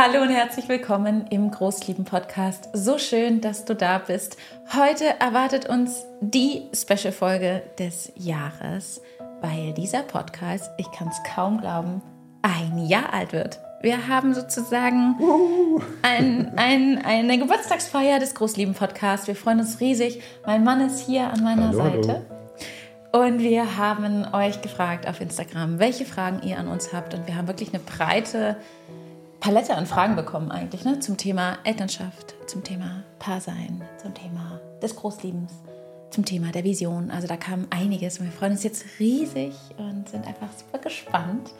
Hallo und herzlich willkommen im Großlieben-Podcast. So schön, dass du da bist. Heute erwartet uns die Special-Folge des Jahres, weil dieser Podcast, ich kann es kaum glauben, ein Jahr alt wird. Wir haben sozusagen ein, ein, eine Geburtstagsfeier des Großlieben-Podcasts. Wir freuen uns riesig. Mein Mann ist hier an meiner Hallo, hallo. Seite. Und wir haben euch gefragt auf Instagram, welche Fragen ihr an uns habt. Und wir haben wirklich eine breite Palette an Fragen bekommen eigentlich ne? zum Thema Elternschaft, zum Thema Paarsein, zum Thema des Großliebens, zum Thema der Vision. Also da kam einiges und wir freuen uns jetzt riesig und sind einfach super gespannt,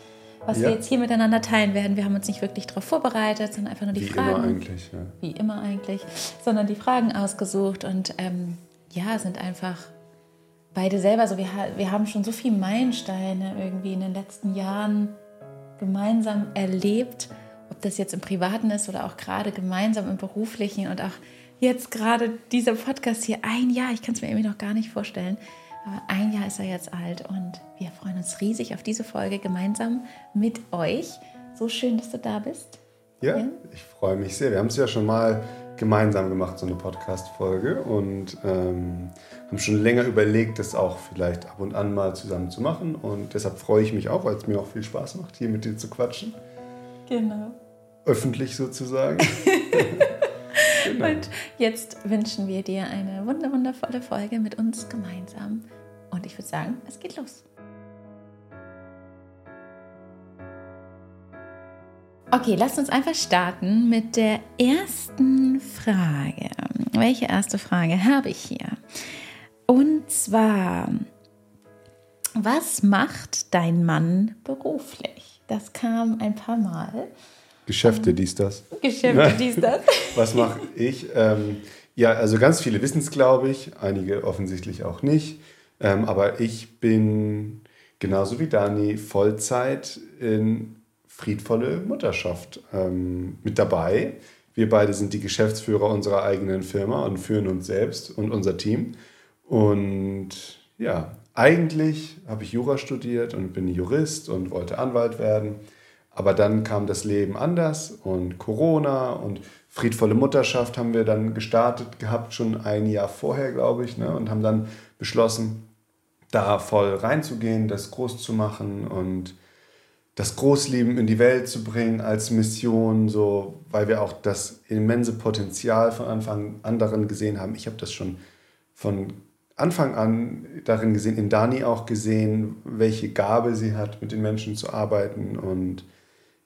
was wir Ja. jetzt hier miteinander teilen werden. Wir haben uns nicht wirklich darauf vorbereitet, sondern einfach nur die Wie Fragen immer eigentlich. Ja. wie immer eigentlich, sondern die Fragen ausgesucht und ähm, ja, sind einfach beide selber so. Wir, ha- wir haben schon so viele Meilensteine irgendwie in den letzten Jahren gemeinsam erlebt, ob das jetzt im Privaten ist oder auch gerade gemeinsam im Beruflichen und auch jetzt gerade dieser Podcast hier, ein Jahr, ich kann es mir irgendwie noch gar nicht vorstellen, aber ein Jahr ist er jetzt alt und wir freuen uns riesig auf diese Folge gemeinsam mit euch. So schön, dass du da bist. ja, Ja. ich freue mich sehr. Wir haben es ja schon mal gemeinsam gemacht, so eine Podcast-Folge. Und ähm, haben schon länger überlegt, das auch vielleicht ab und an mal zusammen zu machen. Und deshalb freue ich mich auch, weil es mir auch viel Spaß macht, hier mit dir zu quatschen. Genau. Öffentlich sozusagen. genau. Und jetzt wünschen wir dir eine wunder wundervolle Folge mit uns gemeinsam. Und ich würde sagen, es geht los. Okay, lasst uns einfach starten mit der ersten Frage. Welche erste Frage habe ich hier? Und zwar, was macht dein Mann beruflich? Das kam ein paar Mal. Geschäfte, dies, das. Geschäfte, dies, das. Was mache ich? Ähm, ja, also ganz viele wissen es, glaube ich, einige offensichtlich auch nicht. Ähm, aber ich bin genauso wie Dani Vollzeit in friedvolle Mutterschaft ähm, mit dabei. Wir beide sind die Geschäftsführer unserer eigenen Firma und führen uns selbst und unser Team. Und ja, eigentlich habe ich Jura studiert und bin Jurist und wollte Anwalt werden. Aber dann kam das Leben anders und Corona und friedvolle Mutterschaft haben wir dann gestartet gehabt, schon ein Jahr vorher, glaube ich, ne? und haben dann beschlossen, da voll reinzugehen, das groß zu machen und das Großlieben in die Welt zu bringen als Mission, so, weil wir auch das immense Potenzial von Anfang an gesehen haben. Ich habe das schon von Anfang an darin gesehen, in Dani auch gesehen, welche Gabe sie hat, mit den Menschen zu arbeiten. Und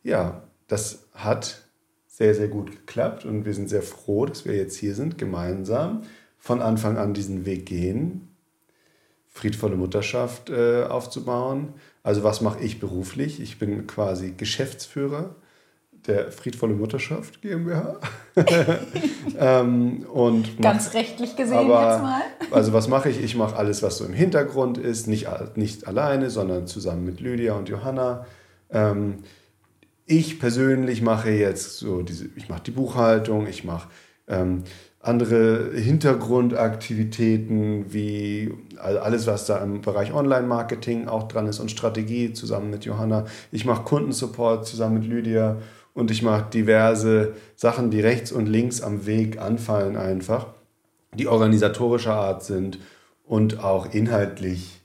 ja, das hat sehr, sehr gut geklappt und wir sind sehr froh, dass wir jetzt hier sind, gemeinsam von Anfang an diesen Weg gehen, friedvolle Mutterschaft äh, aufzubauen. Also was mache ich beruflich? Ich bin quasi Geschäftsführer der Friedvolle Mutterschaft GmbH. ähm, und mach- Ganz rechtlich gesehen aber, jetzt mal. Also was mache ich? Ich mache alles, was so im Hintergrund ist, nicht, nicht alleine, sondern zusammen mit Lydia und Johanna. Ähm, ich persönlich mache jetzt so diese, ich mache die Buchhaltung, ich mache ähm, andere Hintergrundaktivitäten wie all- alles, was da im Bereich Online-Marketing auch dran ist und Strategie zusammen mit Johanna. Ich mache Kundensupport zusammen mit Lydia und ich mache diverse Sachen, die rechts und links am Weg anfallen einfach, die organisatorischer Art sind und auch inhaltlich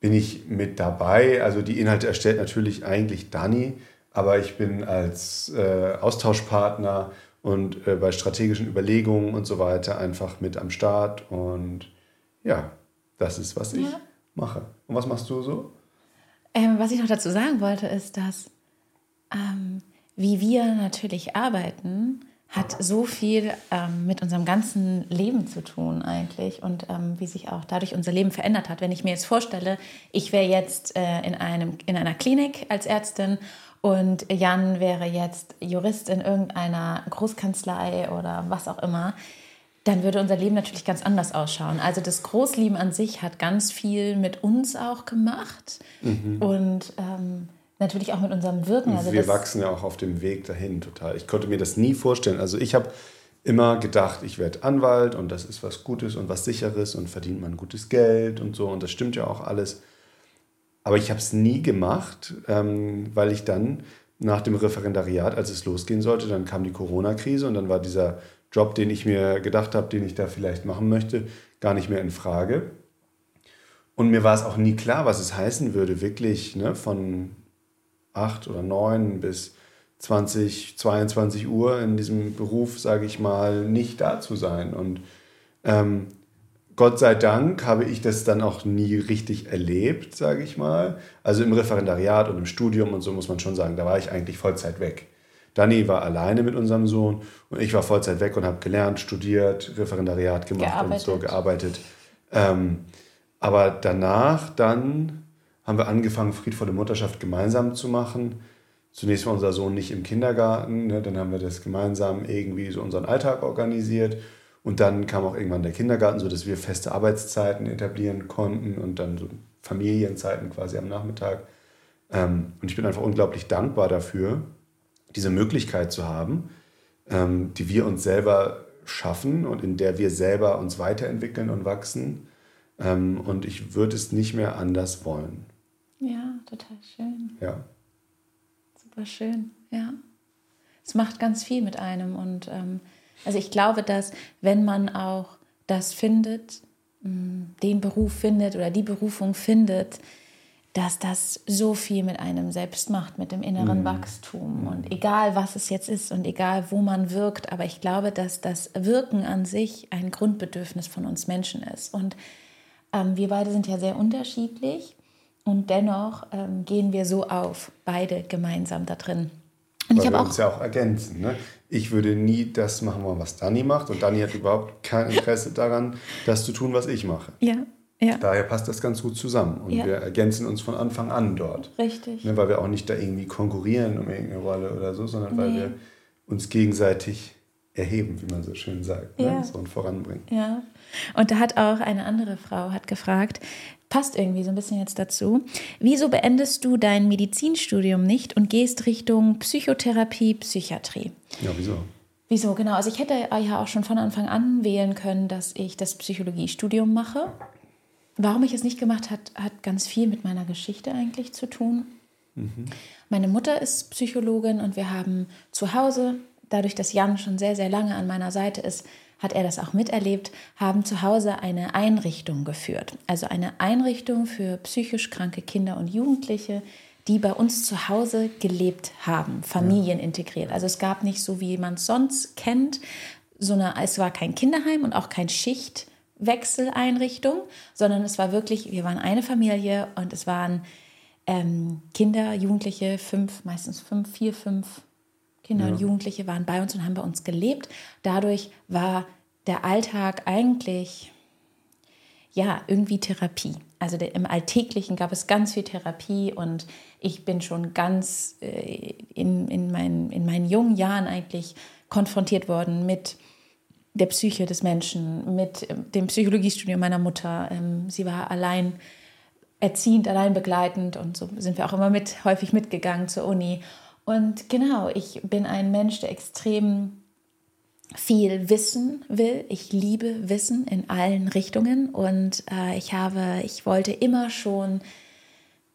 bin ich mit dabei. Also die Inhalte erstellt natürlich eigentlich Dani, aber ich bin als äh, Austauschpartner und äh, bei strategischen Überlegungen und so weiter einfach mit am Start. Und ja, das ist, was ich Ja. mache. Und was machst du so? Ähm, was ich noch dazu sagen wollte, ist, dass ähm, wie wir natürlich arbeiten, hat so viel ähm, mit unserem ganzen Leben zu tun eigentlich und ähm, wie sich auch dadurch unser Leben verändert hat. Wenn ich mir jetzt vorstelle, ich wäre jetzt äh, in, einem, in einer Klinik als Ärztin und Jan wäre jetzt Jurist in irgendeiner Großkanzlei oder was auch immer, dann würde unser Leben natürlich ganz anders ausschauen. Also das Großlieben an sich hat ganz viel mit uns auch gemacht und ähm, natürlich auch mit unserem Wirken. Also wir wachsen ja auch auf dem Weg dahin total. Ich konnte mir das nie vorstellen. Also ich habe immer gedacht, ich werde Anwalt und das ist was Gutes und was Sicheres und verdient man gutes Geld und so. Und das stimmt ja auch alles. Aber ich habe es nie gemacht, ähm, weil ich dann nach dem Referendariat, als es losgehen sollte, dann kam die Corona-Krise und dann war dieser Job, den ich mir gedacht habe, den ich da vielleicht machen möchte, gar nicht mehr in Frage. Und mir war es auch nie klar, was es heißen würde, wirklich ne, von acht oder neun bis 20, 22 Uhr in diesem Beruf, sage ich mal, nicht da zu sein. Und ähm, Gott sei Dank habe ich das dann auch nie richtig erlebt, sage ich mal. Also im Referendariat und im Studium und so muss man schon sagen, da war ich eigentlich Vollzeit weg. Dani war alleine mit unserem Sohn und ich war Vollzeit weg und habe gelernt, studiert, Referendariat gemacht gearbeitet. und so gearbeitet. Ähm, aber danach dann haben wir angefangen, friedvolle Mutterschaft gemeinsam zu machen. Zunächst war unser Sohn nicht im Kindergarten, ne, dann haben wir das gemeinsam irgendwie so unseren Alltag organisiert. Und dann kam auch irgendwann der Kindergarten, sodass wir feste Arbeitszeiten etablieren konnten und dann so Familienzeiten quasi am Nachmittag. Ähm, und ich bin einfach unglaublich dankbar dafür, diese Möglichkeit zu haben, ähm, die wir uns selber schaffen und in der wir selber uns weiterentwickeln und wachsen. Ähm, und ich würde es nicht mehr anders wollen. Ja, total schön. Ja. Super schön, ja. Es macht ganz viel mit einem. Und ähm, also ich glaube, dass wenn man auch das findet, mm, den Beruf findet oder die Berufung findet, dass das so viel mit einem selbst macht, mit dem inneren mhm. Wachstum. Und egal, was es jetzt ist und egal, wo man wirkt, aber ich glaube, dass das Wirken an sich ein Grundbedürfnis von uns Menschen ist. Und ähm, wir beide sind ja sehr unterschiedlich und dennoch ähm, gehen wir so auf, beide gemeinsam da drin. Und Weil ich wir uns ja auch ergänzen. Ne? Ich würde nie das machen wollen, was Dani macht und Dani hat überhaupt kein Interesse daran, das zu tun, was ich mache. Ja, ja. Daher passt das ganz gut zusammen und ja. wir ergänzen uns von Anfang an dort. Richtig. Ne, weil wir auch nicht da irgendwie konkurrieren um irgendeine Rolle oder so, sondern nee. weil wir uns gegenseitig erheben, wie man so schön sagt, ne? ja. ne? so und voranbringen. Ja. Und da hat auch eine andere Frau hat gefragt, passt irgendwie so ein bisschen jetzt dazu. Wieso beendest du dein Medizinstudium nicht und gehst Richtung Psychotherapie, Psychiatrie? Ja, wieso? Wieso, genau. Also ich hätte ja auch schon von Anfang an wählen können, dass ich das Psychologiestudium mache. Warum ich es nicht gemacht habe, hat ganz viel mit meiner Geschichte eigentlich zu tun. Mhm. Meine Mutter ist Psychologin und wir haben zu Hause, dadurch, dass Jan schon sehr, sehr lange an meiner Seite ist, hat er das auch miterlebt, haben zu Hause eine Einrichtung geführt. Also eine Einrichtung für psychisch kranke Kinder und Jugendliche, die bei uns zu Hause gelebt haben, familienintegriert. Also es gab nicht so, wie man es sonst kennt, so eine, es war kein Kinderheim und auch kein Schichtwechseleinrichtung, sondern es war wirklich, wir waren eine Familie und es waren ähm, Kinder, Jugendliche, fünf, meistens fünf, vier, fünf Kinder ja. und Jugendliche waren bei uns und haben bei uns gelebt. Dadurch war der Alltag eigentlich ja irgendwie Therapie. Also der, im Alltäglichen gab es ganz viel Therapie und ich bin schon ganz äh, in, in, mein, in meinen jungen Jahren eigentlich konfrontiert worden mit der Psyche des Menschen, mit äh, dem Psychologiestudium meiner Mutter. Ähm, sie war allein erziehend, allein begleitend und so sind wir auch immer mit häufig mitgegangen zur Uni. Und genau, ich bin ein Mensch, der extrem viel wissen will. Ich liebe Wissen in allen Richtungen und äh, ich habe, ich wollte immer schon,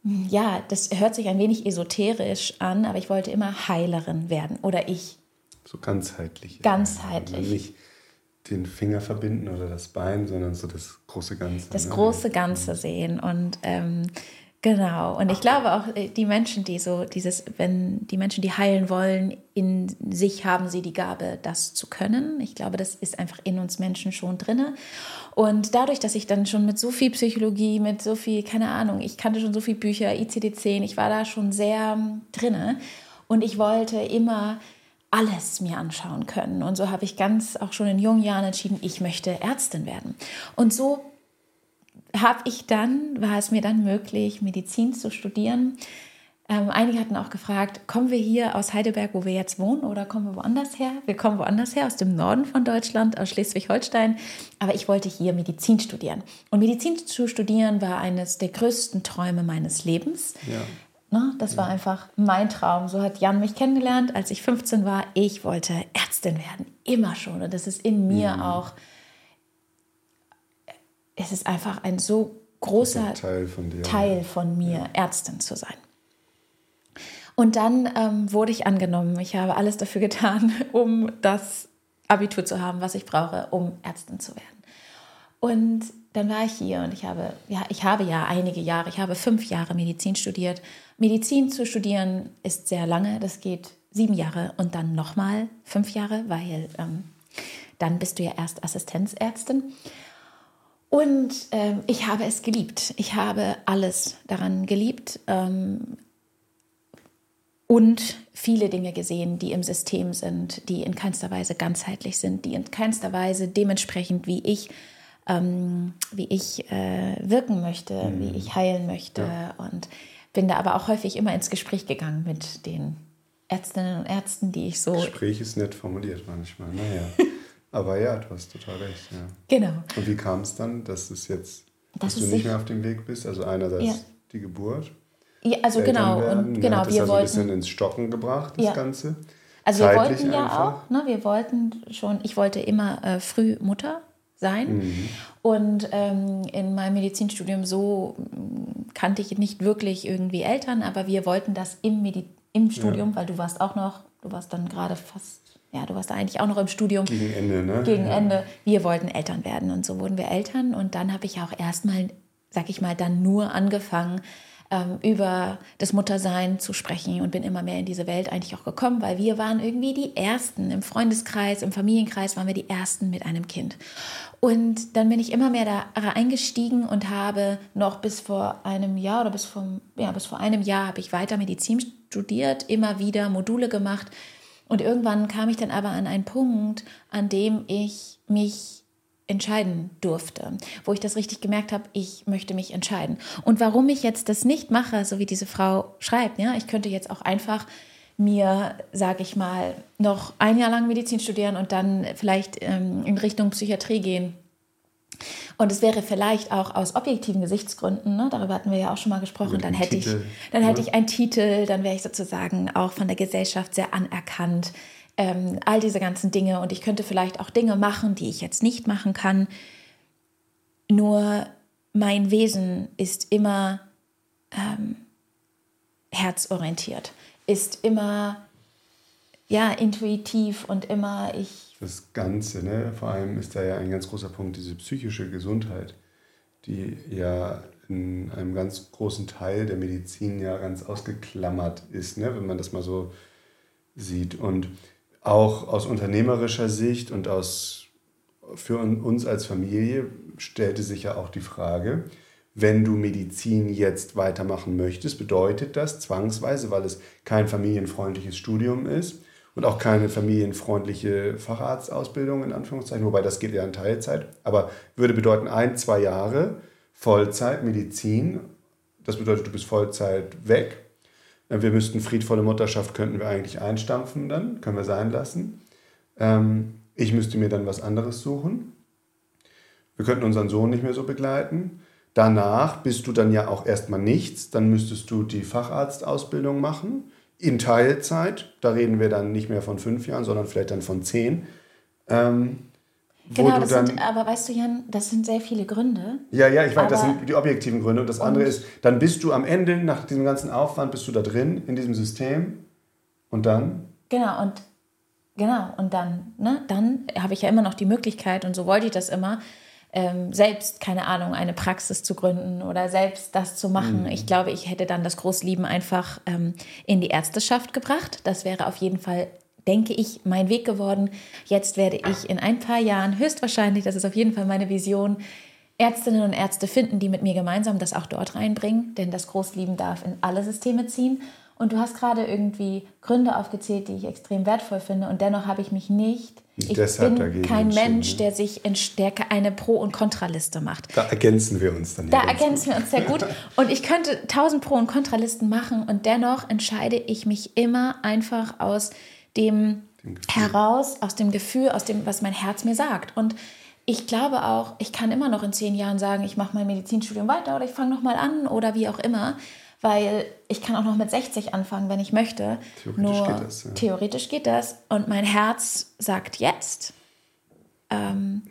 ja, das hört sich ein wenig esoterisch an, aber ich wollte immer Heilerin werden oder ich. So ganzheitlich. Ganzheitlich. Also nicht den Finger verbinden oder das Bein, sondern so das große Ganze. Das ne? große Ganze sehen und ähm, Genau. Und ich glaube auch, äh, die Menschen, die so dieses, wenn die Menschen, die heilen wollen, in sich haben sie die Gabe, das zu können. Ich glaube, das ist einfach in uns Menschen schon drinne. Und dadurch, dass ich dann schon mit so viel Psychologie, mit so viel, keine Ahnung, ich kannte schon so viele Bücher, ICD-10, ich war da schon sehr ähm, drinne. Und ich wollte immer alles mir anschauen können. Und so habe ich ganz auch schon in jungen Jahren entschieden, ich möchte Ärztin werden. Und so habe ich dann, war es mir dann möglich, Medizin zu studieren. Ähm, einige hatten auch gefragt, kommen wir hier aus Heidelberg, wo wir jetzt wohnen, oder kommen wir woanders her? Wir kommen woanders her, aus dem Norden von Deutschland, aus Schleswig-Holstein. Aber ich wollte hier Medizin studieren. Und Medizin zu studieren war eines der größten Träume meines Lebens. Ja. Ne, das ja. war einfach mein Traum. So hat Jan mich kennengelernt, als ich 15 war. Ich wollte Ärztin werden, immer schon. Und das ist in mir mhm. auch es ist einfach ein so großer Teil von, dir, Teil von mir, ja. Ärztin zu sein. Und dann ähm, wurde ich angenommen. Ich habe alles dafür getan, um das Abitur zu haben, was ich brauche, um Ärztin zu werden. Und dann war ich hier und ich habe, ja, ich habe ja einige Jahre, ich habe fünf Jahre Medizin studiert. Medizin zu studieren ist sehr lange, das geht sieben Jahre und dann nochmal fünf Jahre, weil ähm, dann bist du ja erst Assistenzärztin. Und ähm, ich habe es geliebt. Ich habe alles daran geliebt ähm, und viele Dinge gesehen, die im System sind, die in keinster Weise ganzheitlich sind, die in keinster Weise dementsprechend, wie ich ähm, wie ich äh, wirken möchte, mhm. wie ich heilen möchte. Ja. Und bin da aber auch häufig immer ins Gespräch gegangen mit den Ärztinnen und Ärzten, die ich so. Gespräch ist nett formuliert manchmal, naja. aber ja, du hast total recht. Ja. Genau. Und wie kam es dann, dass es jetzt, dass du nicht mehr auf dem Weg bist? Also einerseits ja. die Geburt. Ja, also genau. Und genau, hat wir das also wollten. ein bisschen ins Stocken gebracht, das ja. Ganze. Also wir wollten ja einfach. auch, ne, wir wollten schon, ich wollte immer äh, früh Mutter sein. Mhm. Und ähm, in meinem Medizinstudium so mm, kannte ich nicht wirklich irgendwie Eltern, aber wir wollten das im, Medi im Studium, ja. weil du warst auch noch, du warst dann gerade fast, ja, du warst eigentlich auch noch im Studium. Gegen Ende, ne? Gegen ja. Ende. Wir wollten Eltern werden und so wurden wir Eltern. Und dann habe ich auch erstmal, sag ich mal, dann nur angefangen, ähm, über das Muttersein zu sprechen und bin immer mehr in diese Welt eigentlich auch gekommen, weil wir waren irgendwie die Ersten im Freundeskreis, im Familienkreis waren wir die Ersten mit einem Kind. Und dann bin ich immer mehr da eingestiegen und habe noch bis vor einem Jahr oder bis vor, ja, bis vor einem Jahr habe ich weiter Medizin studiert, immer wieder Module gemacht. Und irgendwann kam ich dann aber an einen Punkt, an dem ich mich entscheiden durfte, wo ich das richtig gemerkt habe, ich möchte mich entscheiden. Und warum ich jetzt das nicht mache, so wie diese Frau schreibt, ja, ich könnte jetzt auch einfach mir, sage ich mal, noch ein Jahr lang Medizin studieren und dann vielleicht ähm, in Richtung Psychiatrie gehen. Und es wäre vielleicht auch aus objektiven Gesichtsgründen, ne, darüber hatten wir ja auch schon mal gesprochen, dann hätte, Titel, ich, dann hätte ich einen Titel, dann wäre ich sozusagen auch von der Gesellschaft sehr anerkannt ähm, all diese ganzen Dinge. Und ich könnte vielleicht auch Dinge machen, die ich jetzt nicht machen kann. Nur mein Wesen ist immer ähm, herzorientiert, ist immer ja intuitiv und immer ich. Das Ganze, ne? Vor allem ist da ja ein ganz großer Punkt diese psychische Gesundheit, die ja in einem ganz großen Teil der Medizin ja ganz ausgeklammert ist, ne? wenn man das mal so sieht. Und auch aus unternehmerischer Sicht und aus, für uns als Familie stellte sich ja auch die Frage, wenn du Medizin jetzt weitermachen möchtest, bedeutet das zwangsweise, weil es kein familienfreundliches Studium ist und auch keine familienfreundliche Facharztausbildung in Anführungszeichen, wobei das geht ja in Teilzeit, aber würde bedeuten ein, zwei Jahre Vollzeit Medizin. Das bedeutet, du bist Vollzeit weg äh, wir müssten friedvolle Mutterschaft, könnten wir eigentlich einstampfen dann, können wir sein lassen. Ähm, ich müsste mir dann was anderes suchen. Wir könnten unseren Sohn nicht mehr so begleiten. Danach bist du dann ja auch erstmal nichts. Dann müsstest du die Facharztausbildung machen in Teilzeit. Da reden wir dann nicht mehr von fünf Jahren, sondern vielleicht dann von zehn. Ähm, Genau, das sind, aber weißt du, Jan, das sind sehr viele Gründe. Ja, ja, ich weiß, das sind die objektiven Gründe. Und das und andere ist, dann bist du am Ende, nach diesem ganzen Aufwand, bist du da drin, in diesem System. Und dann? Genau, und genau, und dann, ne, dann habe ich ja immer noch die Möglichkeit, und so wollte ich das immer, ähm, selbst, keine Ahnung, eine Praxis zu gründen oder selbst das zu machen. Mhm. Ich glaube, ich hätte dann das Großlieben einfach ähm, in die Ärzteschaft gebracht. Das wäre auf jeden Fall denke ich, mein Weg geworden. Jetzt werde ich in ein paar Jahren höchstwahrscheinlich, das ist auf jeden Fall meine Vision, Ärztinnen und Ärzte finden, die mit mir gemeinsam das auch dort reinbringen, denn das Großlieben darf in alle Systeme ziehen. Und du hast gerade irgendwie Gründe aufgezählt, die ich extrem wertvoll finde. Und dennoch habe ich mich nicht. Ich Deshalb bin kein Mensch, ne? der sich in Stärke eine Pro- und Kontraliste macht. Da ergänzen wir uns dann. Da ergänzen wir uns sehr gut. Und ich könnte tausend Pro- und Kontralisten machen. Und dennoch entscheide ich mich immer einfach aus dem, dem heraus, aus dem Gefühl, aus dem, was mein Herz mir sagt. Und ich glaube auch, ich kann immer noch in zehn Jahren sagen, ich mache mein Medizinstudium weiter oder ich fange nochmal an oder wie auch immer, weil ich kann auch noch mit 60 anfangen, wenn ich möchte. Theoretisch Nur geht das. Ja. Theoretisch geht das. Und mein Herz sagt jetzt, ähm,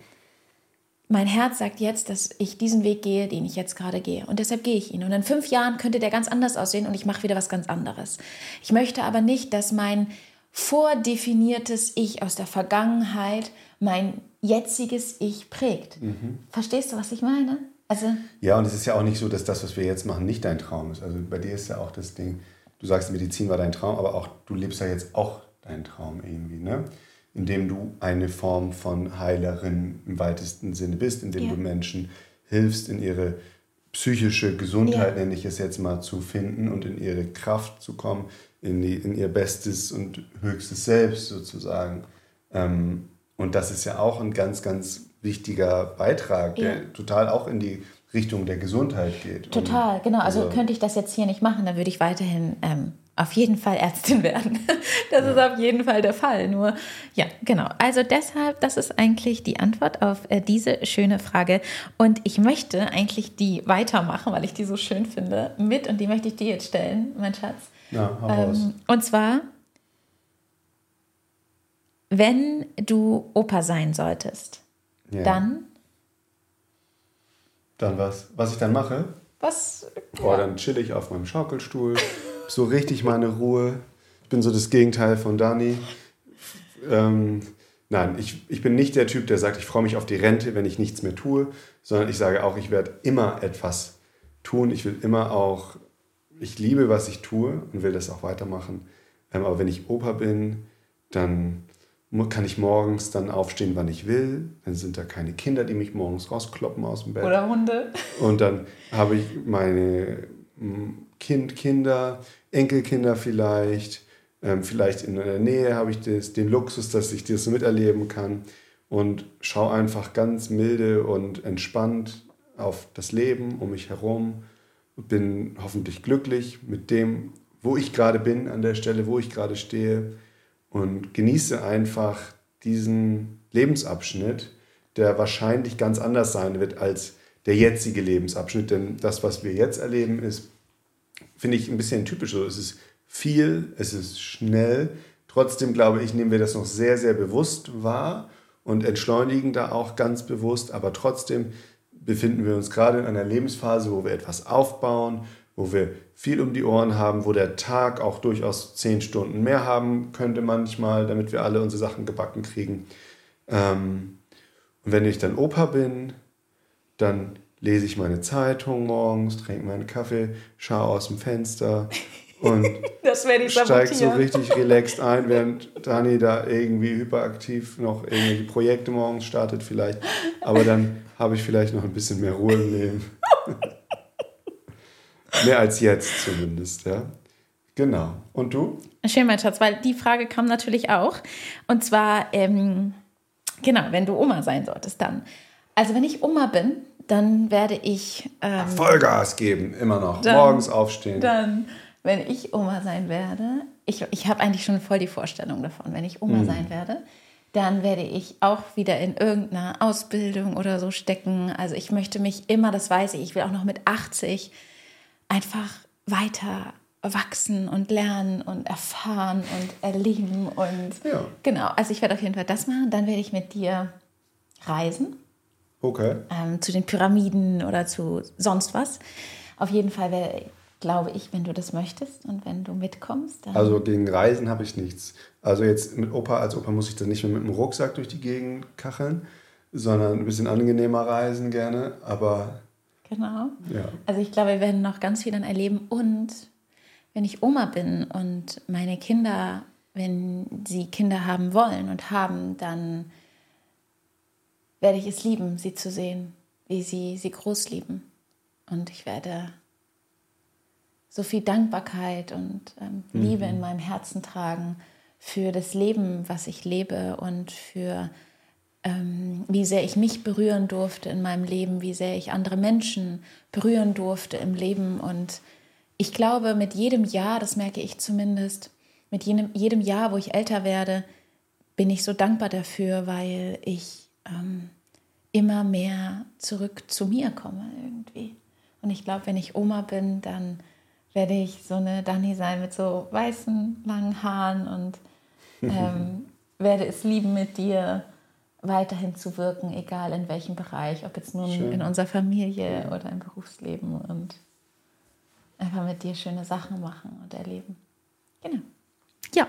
mein Herz sagt jetzt, dass ich diesen Weg gehe, den ich jetzt gerade gehe. Und deshalb gehe ich ihn. Und in fünf Jahren könnte der ganz anders aussehen und ich mache wieder was ganz anderes. Ich möchte aber nicht, dass mein vordefiniertes Ich aus der Vergangenheit mein jetziges Ich prägt. Mhm. Verstehst du, was ich meine? Also ja, und es ist ja auch nicht so, dass das, was wir jetzt machen, nicht dein Traum ist. Also bei dir ist ja auch das Ding, du sagst, Medizin war dein Traum, aber auch du lebst ja jetzt auch deinen Traum irgendwie, ne? Indem du eine Form von Heilerin im weitesten Sinne bist, indem ja. du Menschen hilfst, in ihre psychische Gesundheit, ja. nenne ich es jetzt mal, zu finden und in ihre Kraft zu kommen, in, die, in ihr bestes und höchstes Selbst sozusagen. Ähm, und das ist ja auch ein ganz, ganz wichtiger Beitrag, ja. der total auch in die Richtung der Gesundheit geht. Total, genau. Also, also, könnte ich das jetzt hier nicht machen, dann würde ich weiterhin ähm, auf jeden Fall Ärztin werden. Das ja. ist auf jeden Fall der Fall. Nur, ja, genau. Also deshalb, das ist eigentlich die Antwort auf äh, diese schöne Frage. Und ich möchte eigentlich die weitermachen, weil ich die so schön finde, mit und die möchte ich dir jetzt stellen, mein Schatz. Ja, ähm, und zwar, wenn du Opa sein solltest, ja. dann. Dann was? Was ich dann mache? Was? Oh, ja. dann chill ich auf meinem Schaukelstuhl, so richtig meine Ruhe. Ich bin so das Gegenteil von Dani. Ähm, nein, ich, ich bin nicht der Typ, der sagt, ich freue mich auf die Rente, wenn ich nichts mehr tue, sondern ich sage auch, ich werde immer etwas tun. Ich will immer auch, ich liebe, was ich tue und will das auch weitermachen. Ähm, aber wenn ich Opa bin, dann kann ich morgens dann aufstehen, wann ich will. Dann sind da keine Kinder, die mich morgens rauskloppen aus dem Bett. Oder Hunde. Und dann habe ich meine Kind, Kinder, Enkelkinder vielleicht. Ähm, vielleicht in der Nähe habe ich das, den Luxus, dass ich das miterleben kann. Und schaue einfach ganz milde und entspannt auf das Leben um mich herum. Bin hoffentlich glücklich mit dem, wo ich gerade bin, an der Stelle, wo ich gerade stehe und genieße einfach diesen Lebensabschnitt, der wahrscheinlich ganz anders sein wird als der jetzige Lebensabschnitt. Denn das, was wir jetzt erleben, ist, finde ich, ein bisschen typisch. So, es ist viel, es ist schnell. Trotzdem glaube ich, nehmen wir das noch sehr, sehr bewusst wahr und entschleunigen da auch ganz bewusst. Aber trotzdem befinden wir uns gerade in einer Lebensphase, wo wir etwas aufbauen, wo wir viel um die Ohren haben, wo der Tag auch durchaus zehn Stunden mehr haben könnte manchmal, damit wir alle unsere Sachen gebacken kriegen. Ähm, und wenn ich dann Opa bin, dann lese ich meine Zeitung morgens, trinke meinen Kaffee, schaue aus dem Fenster und steige so richtig relaxed ein, während Dani da irgendwie hyperaktiv noch irgendwelche Projekte morgens startet vielleicht. Aber dann habe ich vielleicht noch ein bisschen mehr Ruhe im Leben. Mehr als jetzt zumindest, ja. Genau. Und du? Schön, mein Schatz, weil die Frage kam natürlich auch. Und zwar, ähm, genau, wenn du Oma sein solltest, dann. Also, wenn ich Oma bin, dann werde ich. Ähm, Vollgas geben, immer noch. Dann, Morgens aufstehen. Dann, wenn ich Oma sein werde, ich, ich habe eigentlich schon voll die Vorstellung davon, wenn ich Oma mhm. sein werde, dann werde ich auch wieder in irgendeiner Ausbildung oder so stecken. Also, ich möchte mich immer, das weiß ich, ich will auch noch mit 80 einfach weiter wachsen und lernen und erfahren und erleben und ja. genau. Also ich werde auf jeden Fall das machen. Dann werde ich mit dir reisen. Okay. Ähm, zu den Pyramiden oder zu sonst was. Auf jeden Fall wäre, glaube ich, wenn du das möchtest und wenn du mitkommst. also gegen Reisen habe ich nichts. Also jetzt mit Opa, als Opa muss ich dann nicht mehr mit dem Rucksack durch die Gegend kacheln, sondern ein bisschen angenehmer reisen gerne. Aber Genau. Ja. Also ich glaube, wir werden noch ganz viel dann erleben. Und wenn ich Oma bin und meine Kinder, wenn sie Kinder haben wollen und haben, dann werde ich es lieben, sie zu sehen, wie sie sie groß lieben. Und ich werde so viel Dankbarkeit und ähm, Liebe mhm. in meinem Herzen tragen für das Leben, was ich lebe und für wie sehr ich mich berühren durfte in meinem Leben, wie sehr ich andere Menschen berühren durfte im Leben. Und ich glaube, mit jedem Jahr, das merke ich zumindest, mit jedem, jedem Jahr, wo ich älter werde, bin ich so dankbar dafür, weil ich ähm, immer mehr zurück zu mir komme irgendwie. Und ich glaube, wenn ich Oma bin, dann werde ich so eine Dani sein mit so weißen, langen Haaren und ähm, werde es lieben, mit dir weiterhin zu wirken, egal in welchem Bereich, ob jetzt nun Schön. in unserer Familie oder im Berufsleben und einfach mit dir schöne Sachen machen und erleben. Genau. Ja,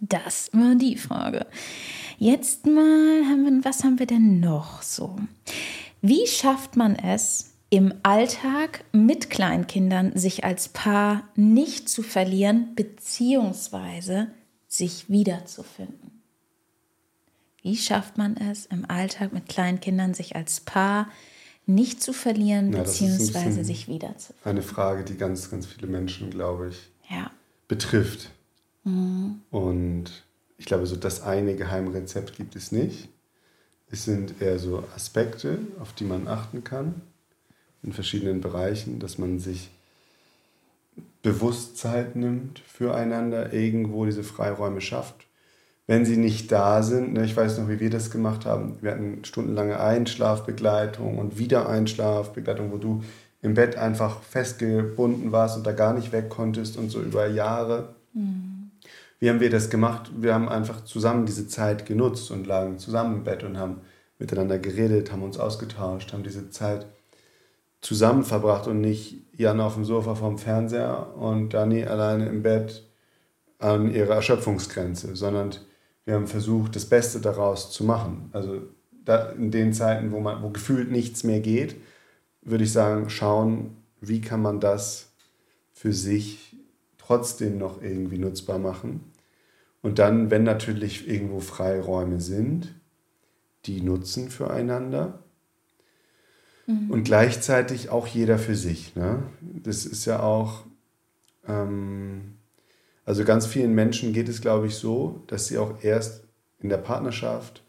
das war die Frage. Jetzt mal haben wir, was haben wir denn noch so? Wie schafft man es, im Alltag mit Kleinkindern sich als Paar nicht zu verlieren, beziehungsweise sich wiederzufinden? Wie schafft man es, im Alltag mit Kleinkindern sich als Paar nicht zu verlieren, ja, beziehungsweise sich wiederzufinden? Eine Frage, die ganz, ganz viele Menschen, glaube ich, ja. betrifft. Mhm. Und ich glaube, so das eine Geheimrezept gibt es nicht. Es sind eher so Aspekte, auf die man achten kann in verschiedenen Bereichen, dass man sich bewusst Zeit nimmt füreinander, irgendwo diese Freiräume schafft. Wenn sie nicht da sind, ne, ich weiß noch, wie wir das gemacht haben, wir hatten stundenlange Einschlafbegleitung und wieder Einschlafbegleitung, wo du im Bett einfach festgebunden warst und da gar nicht weg konntest und so über Jahre. Mhm. Wie haben wir das gemacht? Wir haben einfach zusammen diese Zeit genutzt und lagen zusammen im Bett und haben miteinander geredet, haben uns ausgetauscht, haben diese Zeit zusammen verbracht und nicht Jan auf dem Sofa vorm Fernseher und Dani alleine im Bett an ihrer Erschöpfungsgrenze, sondern wir haben versucht, das Beste daraus zu machen. Also in den Zeiten, wo, man, wo gefühlt nichts mehr geht, würde ich sagen, schauen, wie kann man das für sich trotzdem noch irgendwie nutzbar machen. Und dann, wenn natürlich irgendwo Freiräume sind, die nutzen füreinander Mhm. Und gleichzeitig auch jeder für sich. Ne? Das ist ja auch, ähm, also ganz vielen Menschen geht es, glaube ich, so, dass sie auch erst in der Partnerschaft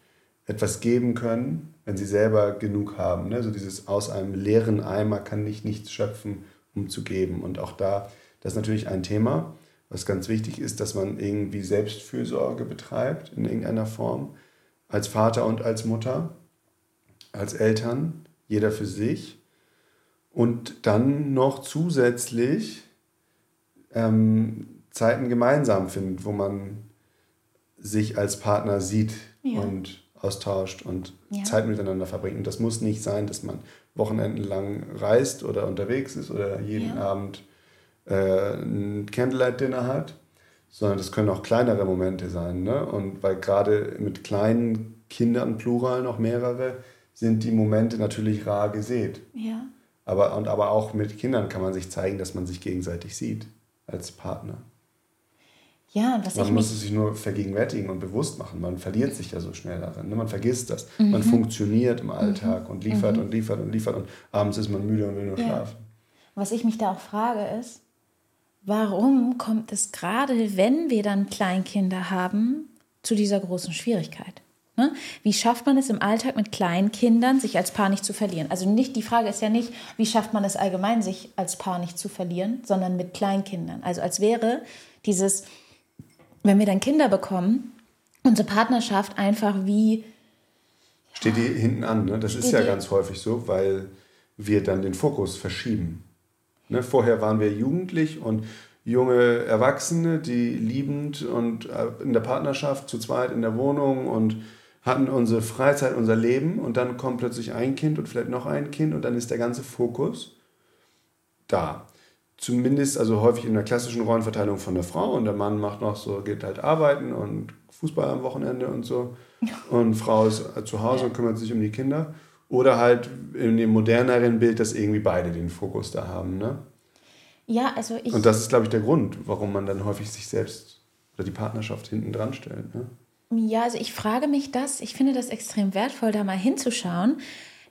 etwas geben können, wenn sie selber genug haben. Ne? So dieses aus einem leeren Eimer kann ich nichts schöpfen, um zu geben. Und auch da, das ist natürlich ein Thema, was ganz wichtig ist, dass man irgendwie Selbstfürsorge betreibt in irgendeiner Form, als Vater und als Mutter, als Eltern jeder für sich. Und dann noch zusätzlich ähm, Zeiten gemeinsam findet, wo man sich als Partner sieht ja. und austauscht und ja. Zeit miteinander verbringt. Und das muss nicht sein, dass man wochenendenlang reist oder unterwegs ist oder jeden ja. Abend äh, ein Candlelight-Dinner hat, sondern das können auch kleinere Momente sein. Ne? Und weil gerade mit kleinen Kindern, plural noch mehrere, sind die Momente natürlich rar gesät. Ja. Aber, und aber auch mit Kindern kann man sich zeigen, dass man sich gegenseitig sieht als Partner. Ja, was man muss es sich nur vergegenwärtigen und bewusst machen. Man verliert sich ja so schnell darin. Ne? Man vergisst das. Mhm. Man funktioniert im Alltag mhm. und liefert mhm. und liefert und liefert und abends ist man müde und will nur ja. schlafen. Was ich mich da auch frage ist, warum kommt es gerade, wenn wir dann Kleinkinder haben, zu dieser großen Schwierigkeit? Ne? Wie schafft man es im Alltag mit kleinen Kindern, sich als Paar nicht zu verlieren? Also nicht, die Frage ist ja nicht, wie schafft man es allgemein, sich als Paar nicht zu verlieren, sondern mit Kleinkindern. Also als wäre dieses, wenn wir dann Kinder bekommen, unsere Partnerschaft einfach wie... Steht die hinten an, ne? Das ist ja ganz häufig so, weil wir dann den Fokus verschieben. Ne? Vorher waren wir jugendlich und junge Erwachsene, die liebend und äh, in der Partnerschaft zu zweit in der Wohnung und hatten unsere Freizeit, unser Leben und dann kommt plötzlich ein Kind und vielleicht noch ein Kind und dann ist der ganze Fokus da. Zumindest, also häufig in der klassischen Rollenverteilung von der Frau und der Mann macht noch so, geht halt arbeiten und Fußball am Wochenende und so. Und Frau ist zu Hause und kümmert sich um die Kinder. Oder halt in dem moderneren Bild, dass irgendwie beide den Fokus da haben. Ne? Ja, also ich. Und das ist, glaube ich, der Grund, warum man dann häufig sich selbst oder die Partnerschaft hinten dran stellt. Ne? Ja, also ich frage mich das, ich finde das extrem wertvoll, da mal hinzuschauen.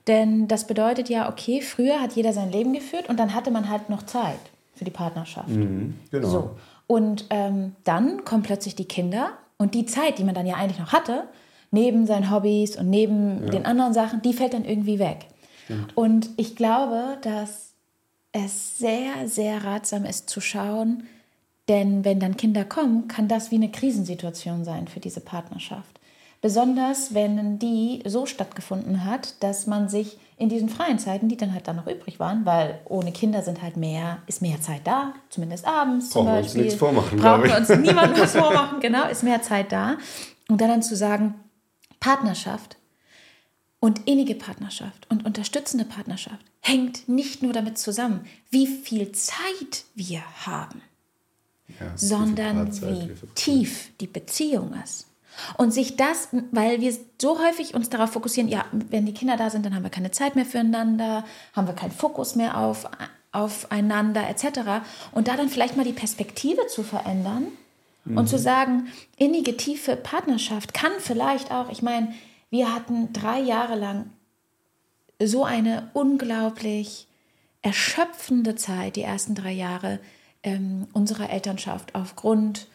Denn das bedeutet ja, okay, früher hat jeder sein Leben geführt und dann hatte man halt noch Zeit für die Partnerschaft. Mhm, genau. So. Und ähm, dann kommen plötzlich die Kinder und die Zeit, die man dann ja eigentlich noch hatte, neben seinen Hobbys und neben ja. den anderen Sachen, die fällt dann irgendwie weg. Stimmt. Und ich glaube, dass es sehr, sehr ratsam ist zu schauen, denn wenn dann Kinder kommen, kann das wie eine Krisensituation sein für diese Partnerschaft. Besonders wenn die so stattgefunden hat, dass man sich in diesen freien Zeiten, die dann halt dann noch übrig waren, weil ohne Kinder sind halt mehr, ist mehr Zeit da, zumindest abends zum Brauchen Beispiel. Wir uns nichts vormachen, Brauchen wir uns niemand was vormachen, genau, ist mehr Zeit da. Und dann, dann zu sagen, Partnerschaft und innige Partnerschaft und unterstützende Partnerschaft hängt nicht nur damit zusammen, wie viel Zeit wir haben, ja, sondern wie tief die Beziehung ist. Und sich das, weil wir so häufig uns darauf fokussieren, ja, wenn die Kinder da sind, dann haben wir keine Zeit mehr füreinander, haben wir keinen Fokus mehr auf, aufeinander etc. Und da dann vielleicht mal die Perspektive zu verändern mhm. und zu sagen, innige, tiefe Partnerschaft kann vielleicht auch, ich meine, wir hatten drei Jahre lang so eine unglaublich erschöpfende Zeit, die ersten drei Jahre ähm, unserer Elternschaft aufgrund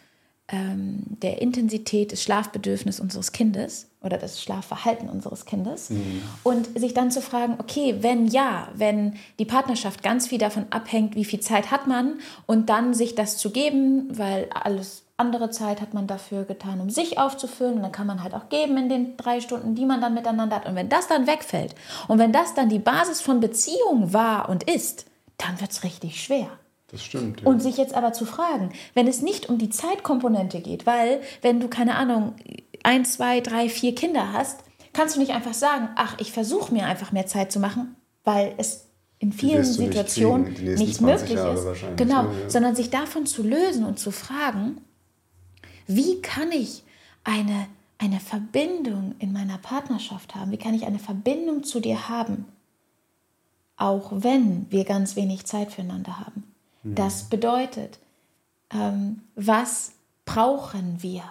ähm, der Intensität des Schlafbedürfnisses unseres Kindes oder das Schlafverhalten unseres Kindes mhm. und sich dann zu fragen, okay, wenn ja, wenn die Partnerschaft ganz viel davon abhängt, wie viel Zeit hat man und dann sich das zu geben, weil alles andere Zeit hat man dafür getan, um sich aufzufüllen und dann kann man halt auch geben in den drei Stunden, die man dann miteinander hat und wenn das dann wegfällt und wenn das dann die Basis von Beziehung war und ist, dann wird es richtig schwer. Das stimmt. Ja. Und sich jetzt aber zu fragen, wenn es nicht um die Zeitkomponente geht, weil wenn du keine Ahnung, ein, zwei, drei, vier Kinder hast, kannst du nicht einfach sagen, ach, ich versuche mir einfach mehr Zeit zu machen, weil es in vielen Situationen nicht, nicht möglich ist. Genau, ja. sondern sich davon zu lösen und zu fragen, wie kann ich eine, eine Verbindung in meiner Partnerschaft haben? Wie kann ich eine Verbindung zu dir haben, auch wenn wir ganz wenig Zeit füreinander haben? Mhm. Das bedeutet, ähm, was brauchen wir?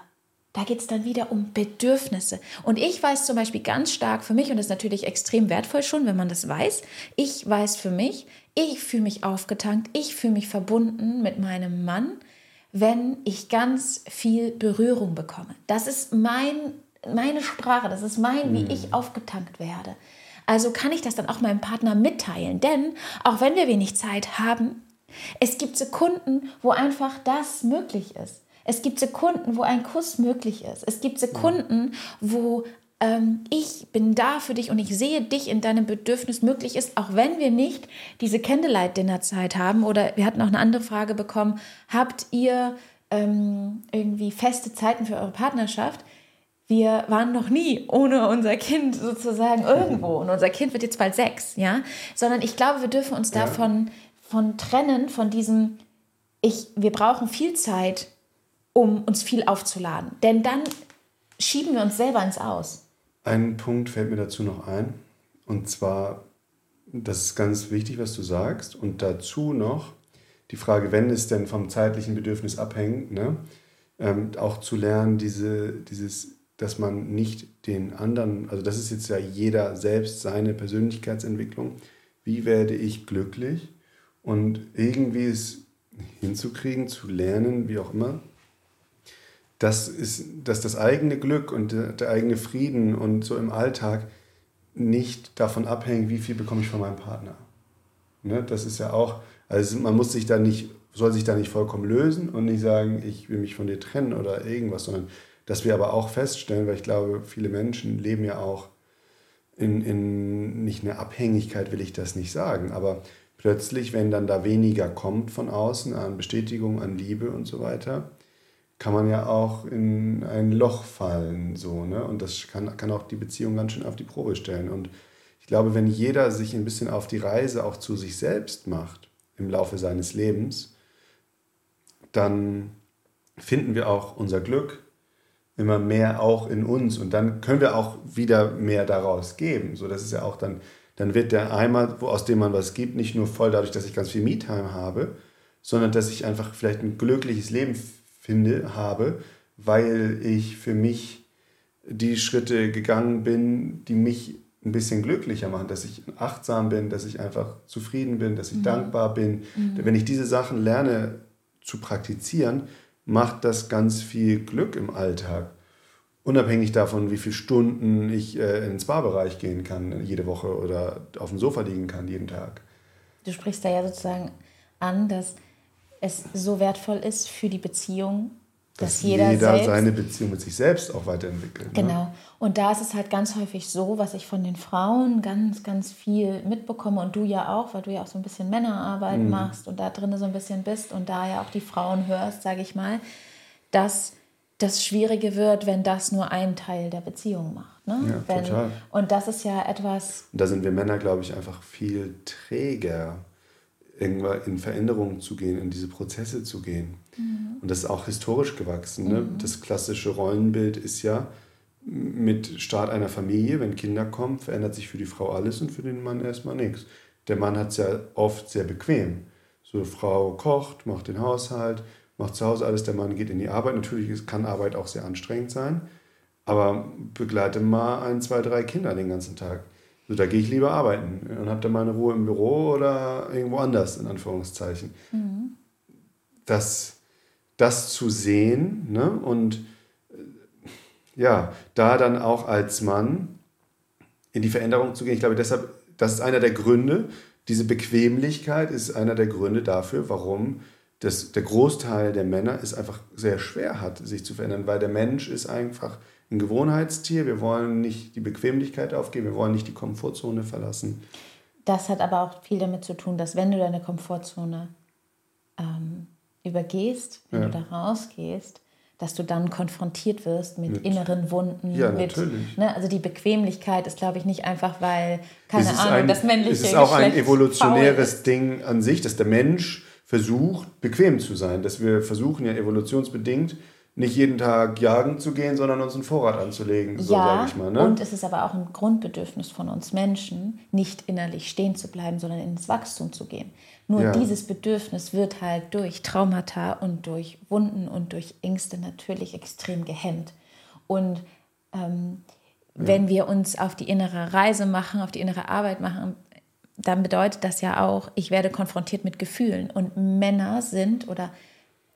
Da geht es dann wieder um Bedürfnisse. Und ich weiß zum Beispiel ganz stark für mich, und das ist natürlich extrem wertvoll schon, wenn man das weiß, ich weiß für mich, ich fühle mich aufgetankt, ich fühle mich verbunden mit meinem Mann, wenn ich ganz viel Berührung bekomme. Das ist mein, meine Sprache, das ist mein, wie mhm. ich aufgetankt werde. Also kann ich das dann auch meinem Partner mitteilen. Denn auch wenn wir wenig Zeit haben, es gibt Sekunden, wo einfach das möglich ist. Es gibt Sekunden, wo ein Kuss möglich ist. Es gibt Sekunden, wo ähm, ich bin da für dich und ich sehe dich in deinem Bedürfnis möglich ist, auch wenn wir nicht diese Candlelight-Dinner-Zeit haben. Oder wir hatten auch eine andere Frage bekommen, habt ihr ähm, irgendwie feste Zeiten für eure Partnerschaft? wir waren noch nie ohne unser Kind sozusagen irgendwo und unser Kind wird jetzt bald sechs, ja, sondern ich glaube, wir dürfen uns davon von trennen, von diesem, ich, wir brauchen viel Zeit, um uns viel aufzuladen. Denn dann schieben wir uns selber ins Aus. Ein Punkt fällt mir dazu noch ein. Und zwar, das ist ganz wichtig, was du sagst. Und dazu noch die Frage, wenn es denn vom zeitlichen Bedürfnis abhängt, ne? Ähm, auch zu lernen, diese, dieses, dass man nicht den anderen, also das ist jetzt ja jeder selbst seine Persönlichkeitsentwicklung. Wie werde ich glücklich? Und irgendwie es hinzukriegen, zu lernen, wie auch immer, dass, ist, dass das eigene Glück und der, der eigene Frieden und so im Alltag nicht davon abhängen, wie viel bekomme ich von meinem Partner. Ne? Das ist ja auch, also man muss sich da nicht, soll sich da nicht vollkommen lösen und nicht sagen, ich will mich von dir trennen oder irgendwas, sondern dass wir aber auch feststellen, weil ich glaube, viele Menschen leben ja auch in, in nicht eine Abhängigkeit, will ich das nicht sagen, aber plötzlich, wenn dann da weniger kommt von außen an Bestätigung, an Liebe und so weiter, kann man ja auch in ein Loch fallen. So, ne? Und das kann, kann auch die Beziehung ganz schön auf die Probe stellen. Und ich glaube, wenn jeder sich ein bisschen auf die Reise auch zu sich selbst macht im Laufe seines Lebens, dann finden wir auch unser Glück immer mehr auch in uns und dann können wir auch wieder mehr daraus geben. So, das ist ja auch dann dann wird der Eimer, wo, aus dem man was gibt, nicht nur voll dadurch, dass ich ganz viel Me-Time habe, sondern dass ich einfach vielleicht ein glückliches Leben finde, habe, weil ich für mich die Schritte gegangen bin, die mich ein bisschen glücklicher machen, dass ich achtsam bin, dass ich einfach zufrieden bin, dass ich mhm. dankbar bin. Mhm. Wenn ich diese Sachen lerne zu praktizieren, macht das ganz viel Glück im Alltag. Unabhängig davon, wie viele Stunden ich äh, ins Barbereich gehen kann jede Woche oder auf dem Sofa liegen kann jeden Tag. Du sprichst da ja sozusagen an, dass es so wertvoll ist für die Beziehung, dass, dass jeder, jeder seine Beziehung mit sich selbst auch weiterentwickelt. Ne? Genau. Ne? Und da ist es halt ganz häufig so, was ich von den Frauen ganz, ganz viel mitbekomme und du ja auch, weil du ja auch so ein bisschen Männerarbeit mhm. machst und da drin so ein bisschen bist und da ja auch die Frauen hörst, sage ich mal, dass das Schwierige wird, wenn das nur ein Teil der Beziehung macht. Ne? Ja, wenn, total. Und das ist ja etwas. Und da sind wir Männer, glaube ich, einfach viel träger, irgendwann in Veränderungen zu gehen, in diese Prozesse zu gehen. Mhm. Und das ist auch historisch gewachsen. Ne? Mhm. Das klassische Rollenbild ist ja, mit Start einer Familie, wenn Kinder kommen, verändert sich für die Frau alles und für den Mann erstmal nichts. Der Mann hat es ja oft sehr bequem. So, Frau kocht, macht den Haushalt, macht zu Hause alles, der Mann geht in die Arbeit. Natürlich kann Arbeit auch sehr anstrengend sein, aber begleite mal ein, zwei, drei Kinder den ganzen Tag. So, da gehe ich lieber arbeiten und habe dann meine Ruhe im Büro oder irgendwo anders, in Anführungszeichen. Mhm. Das, das zu sehen ne? und ja, da dann auch als Mann in die Veränderung zu gehen. Ich glaube, deshalb, das ist einer der Gründe, diese Bequemlichkeit ist einer der Gründe dafür, warum das, der Großteil der Männer es einfach sehr schwer hat, sich zu verändern, weil der Mensch ist einfach ein Gewohnheitstier. Wir wollen nicht die Bequemlichkeit aufgeben, wir wollen nicht die Komfortzone verlassen. Das hat aber auch viel damit zu tun, dass wenn du deine Komfortzone ähm, übergehst, wenn ja. du da rausgehst, dass du dann konfrontiert wirst mit, mit inneren Wunden. Ja, mit, natürlich. Ne, also die Bequemlichkeit ist, glaube ich, nicht einfach, weil, keine Ahnung, ein, das männliche Es ist auch ein evolutionäres Ding an sich, dass der Mensch versucht, bequem zu sein. Dass wir versuchen ja evolutionsbedingt, nicht jeden Tag jagen zu gehen, sondern uns einen Vorrat anzulegen, so ja, sage ich mal. Ne? Und es ist aber auch ein Grundbedürfnis von uns Menschen, nicht innerlich stehen zu bleiben, sondern ins Wachstum zu gehen. Nur ja. dieses Bedürfnis wird halt durch Traumata und durch Wunden und durch Ängste natürlich extrem gehemmt. Und ähm, ja. wenn wir uns auf die innere Reise machen, auf die innere Arbeit machen, dann bedeutet das ja auch, ich werde konfrontiert mit Gefühlen. Und Männer sind oder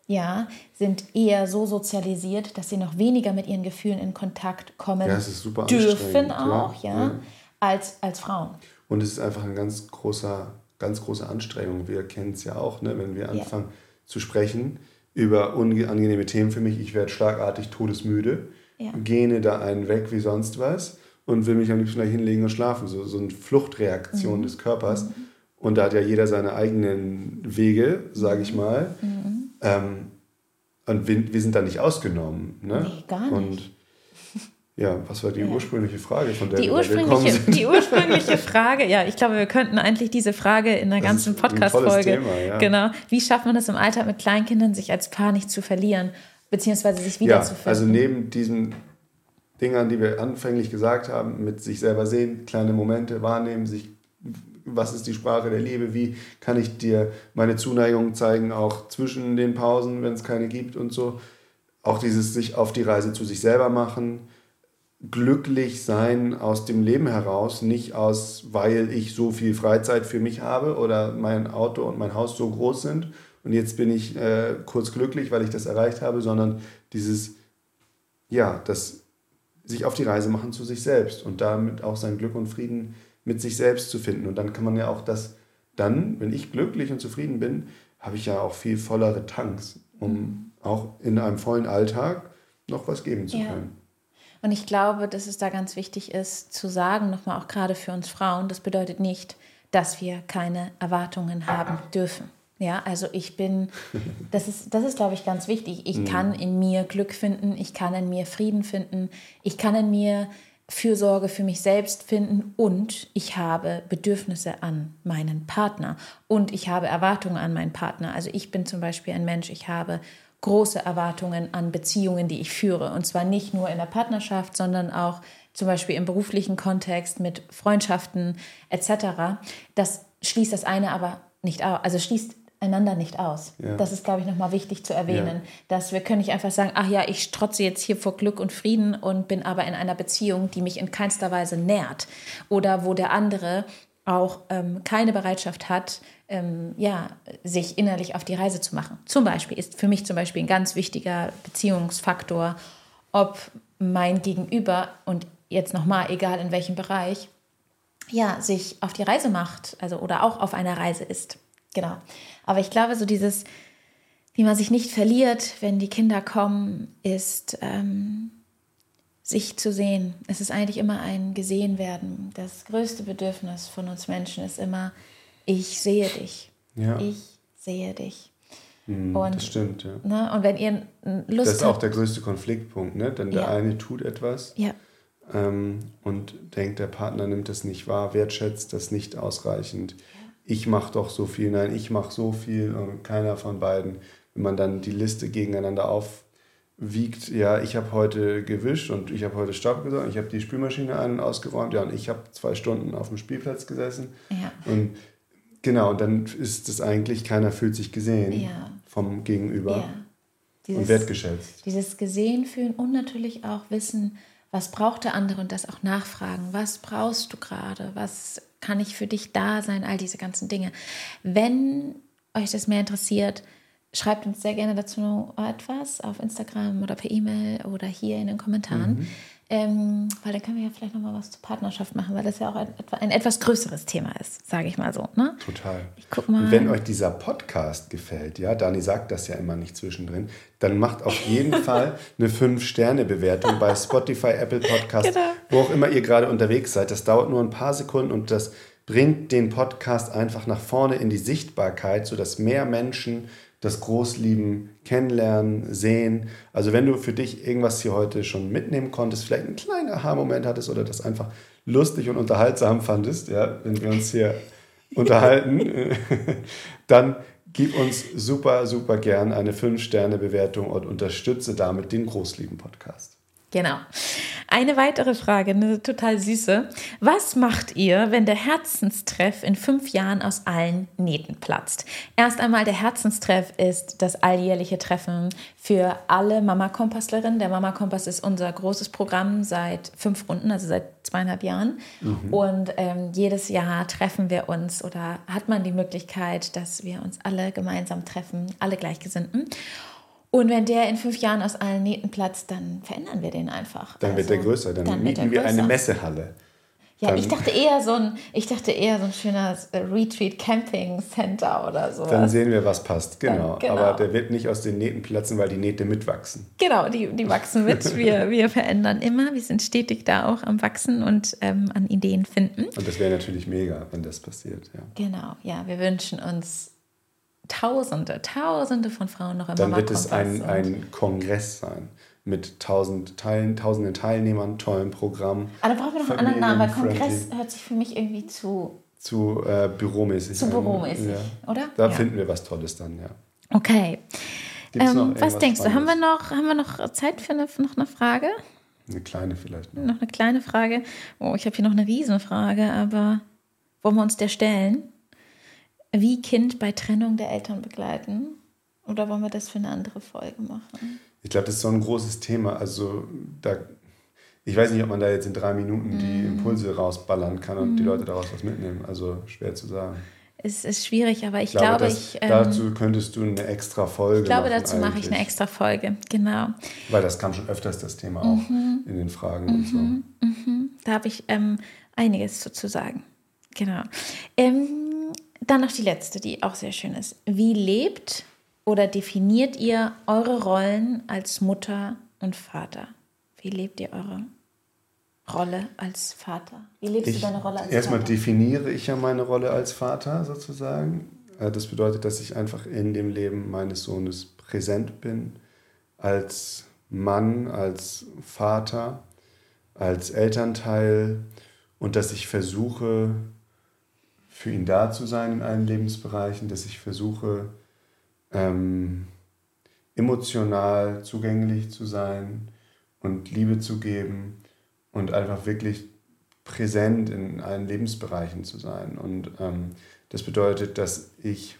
ja, sind eher so sozialisiert, dass sie noch weniger mit ihren Gefühlen in Kontakt kommen ja, dürfen auch, ja, ja, Als, als Frauen. Und es ist einfach ein ganz großer ganz große Anstrengung. Wir kennen es ja auch, ne? wenn wir anfangen ja. zu sprechen über unangenehme Themen für mich. Ich werde schlagartig todesmüde, gähne da einen weg wie sonst was und will mich am liebsten gleich hinlegen und schlafen. So, so eine Fluchtreaktion mhm. des Körpers. Mhm. Und da hat ja jeder seine eigenen Wege, sage ich mal. Mhm. Ähm, und wir, wir, sind da nicht ausgenommen. Ne? Nee, gar nicht. Und ja, was war die ja. ursprüngliche Frage, von der die wir ursprüngliche, sind? Die ursprüngliche Frage, ja, ich glaube, wir könnten eigentlich diese Frage in einer das ganzen Podcast-Folge. Ja. Genau. Wie schafft man es im Alltag mit Kleinkindern, sich als Paar nicht zu verlieren, beziehungsweise sich wiederzufinden? Ja, also neben diesen Dingern, die wir anfänglich gesagt haben, mit sich selber sehen, kleine Momente wahrnehmen, sich was ist die Sprache der Liebe, wie kann ich dir meine Zuneigung zeigen, auch zwischen den Pausen, wenn es keine gibt und so. Auch dieses sich auf die Reise zu sich selber machen, glücklich sein aus dem Leben heraus, nicht aus, weil ich so viel Freizeit für mich habe oder mein Auto und mein Haus so groß sind und jetzt bin ich äh, kurz glücklich, weil ich das erreicht habe, sondern dieses, ja, das sich auf die Reise machen zu sich selbst und damit auch sein Glück und Frieden mit sich selbst zu finden. Und dann kann man ja auch das, dann, wenn ich glücklich und zufrieden bin, habe ich ja auch viel vollere Tanks, um auch in einem vollen Alltag noch was geben zu ja. können. Und ich glaube, dass es da ganz wichtig ist zu sagen, nochmal auch gerade für uns Frauen, das bedeutet nicht, dass wir keine Erwartungen haben dürfen. Ja, also ich bin, das ist, das ist, glaube ich, ganz wichtig. Ich mhm. kann in mir Glück finden, ich kann in mir Frieden finden, ich kann in mir Fürsorge für mich selbst finden und ich habe Bedürfnisse an meinen Partner und ich habe Erwartungen an meinen Partner. Also ich bin zum Beispiel ein Mensch, ich habe große Erwartungen an Beziehungen, die ich führe. Und zwar nicht nur in der Partnerschaft, sondern auch zum Beispiel im beruflichen Kontext mit Freundschaften etc. Das schließt das eine aber nicht aus, also schließt einander nicht aus. Ja. Das ist, glaube ich, nochmal wichtig zu erwähnen, ja. dass wir können nicht einfach sagen, ach ja, ich strotze jetzt hier vor Glück und Frieden und bin aber in einer Beziehung, die mich in keinster Weise nährt oder wo der andere auch ähm, keine Bereitschaft hat, ähm, ja, sich innerlich auf die Reise zu machen. Zum Beispiel ist für mich zum Beispiel ein ganz wichtiger Beziehungsfaktor, ob mein Gegenüber und jetzt nochmal, egal in welchem Bereich, ja, sich auf die Reise macht, also oder auch auf einer Reise ist. Genau. Aber ich glaube, so dieses, wie man sich nicht verliert, wenn die Kinder kommen, ist ähm, sich zu sehen. Es ist eigentlich immer ein gesehen werden. Das größte Bedürfnis von uns Menschen ist immer, ich sehe dich. Ja. Ich sehe dich. Mhm, und, das stimmt, ja. Ne, und wenn ihr Lust Das ist auch der größte Konfliktpunkt, ne? Denn der Ja. eine tut etwas Ja, ähm, und denkt, der Partner nimmt das nicht wahr, wertschätzt das nicht ausreichend. Ich mache doch so viel, nein, ich mache so viel und keiner von beiden. Wenn man dann die Liste gegeneinander aufwiegt, ja, ich habe heute gewischt und ich habe heute Staub gesaugt, ich habe die Spülmaschine ein- und ausgeräumt, ja, und ich habe zwei Stunden auf dem Spielplatz gesessen. ja, Und genau, und dann ist es eigentlich, keiner fühlt sich gesehen Ja. vom Gegenüber ja. und Dieses, wertgeschätzt. dieses gesehen fühlen und natürlich auch wissen, was braucht der andere und das auch nachfragen. Was brauchst du gerade? Was kann ich für dich da sein? All diese ganzen Dinge. Wenn euch das mehr interessiert, schreibt uns sehr gerne dazu noch etwas auf Instagram oder per E-Mail oder hier in den Kommentaren. Ähm, weil dann können wir ja vielleicht nochmal was zur Partnerschaft machen, weil das ja auch ein, ein etwas größeres Thema ist, sage ich mal so. Ne? Total. Ich guck mal. Und wenn euch dieser Podcast gefällt, ja, Dani sagt das ja immer nicht zwischendrin, dann macht auf jeden Fall eine 5-Sterne-Bewertung bei Spotify, Apple Podcast, Genau. wo auch immer ihr gerade unterwegs seid. Das dauert nur ein paar Sekunden und das bringt den Podcast einfach nach vorne in die Sichtbarkeit, sodass mehr Menschen das Großlieben kennenlernen, sehen. Also wenn du für dich irgendwas hier heute schon mitnehmen konntest, vielleicht einen kleinen Aha-Moment hattest oder das einfach lustig und unterhaltsam fandest, ja, wenn wir uns hier unterhalten, dann gib uns super, super gern eine 5-Sterne-Bewertung und unterstütze damit den Großlieben-Podcast. Genau. Eine weitere Frage, eine total süße. Was macht ihr, wenn der Herzenstreff in fünf Jahren aus allen Nähten platzt? Erst einmal, der Herzenstreff ist das alljährliche Treffen für alle Mama-Kompasslerinnen. Der Mama-Kompass ist unser großes Programm seit fünf Runden, also seit zweieinhalb Jahren. Und ähm, jedes Jahr treffen wir uns oder hat man die Möglichkeit, dass wir uns alle gemeinsam treffen, alle Gleichgesinnten. Und wenn der in fünf Jahren aus allen Nähten platzt, dann verändern wir den einfach. Dann wird Also, der größer, dann, dann wird mieten wir eine größer. Messehalle. Ja, dann- ich dachte eher so ein, ich dachte eher so ein schöner äh, Retreat Camping Center oder so. Dann sehen wir, was passt. Genau. genau. Aber der wird nicht aus den Nähten platzen, weil die Nähte mitwachsen. Genau, die, die wachsen mit. Wir, wir verändern immer. Wir sind stetig da auch am Wachsen und ähm, an Ideen finden. Und das wäre natürlich mega, wenn das passiert. Ja. Genau, ja, wir wünschen uns Tausende, Tausende von Frauen noch im Dann wird es ein, ein Kongress sein mit tausend Teilen, tausenden Teilnehmern, tollen Programm. Aber da brauchen wir noch einen anderen Namen, weil. Kongress hört sich für mich irgendwie zu, Zu äh, büromäßig. zu büromäßig, Ja. oder? Da ja. finden wir was Tolles dann, ja. Okay. Ähm, was denkst du? Haben wir, noch, haben wir noch Zeit für eine, noch eine Frage? Eine kleine vielleicht noch. Noch eine kleine Frage. Oh, ich habe hier noch eine Riesenfrage, aber wollen wir uns der stellen? Wie Kind bei Trennung der Eltern begleiten? Oder wollen wir das für eine andere Folge machen? Ich glaube, das ist so ein großes Thema. Also da, ich weiß nicht, ob man da jetzt in drei Minuten die Mhm. Impulse rausballern kann und die Leute daraus was mitnehmen. Also schwer zu sagen. Es ist schwierig, aber ich, Ich glaube, glaube, das, ich, ähm, dazu könntest du eine extra Folge ich glaube, machen dazu mache ich eine eigentlich. extra Folge. Genau. Weil das kam schon öfters, das Thema auch Mhm. in den Fragen und so. Da habe ich ähm, einiges zu, zu sagen. Genau. Ähm, dann noch die letzte, die auch sehr schön ist. Wie lebt oder definiert ihr eure Rollen als Mutter und Vater? Wie lebt ihr eure Rolle als Vater? Wie lebst Ich, du deine Rolle als erstmal Vater? definiere ich ja meine Rolle als Vater sozusagen. Äh, Das bedeutet, dass ich einfach in dem Leben meines Sohnes präsent bin, als Mann, als Vater, als Elternteil und dass ich versuche, für ihn da zu sein in allen Lebensbereichen, dass ich versuche, ähm, emotional zugänglich zu sein und Liebe zu geben und einfach wirklich präsent in allen Lebensbereichen zu sein. Und ähm, das bedeutet, dass ich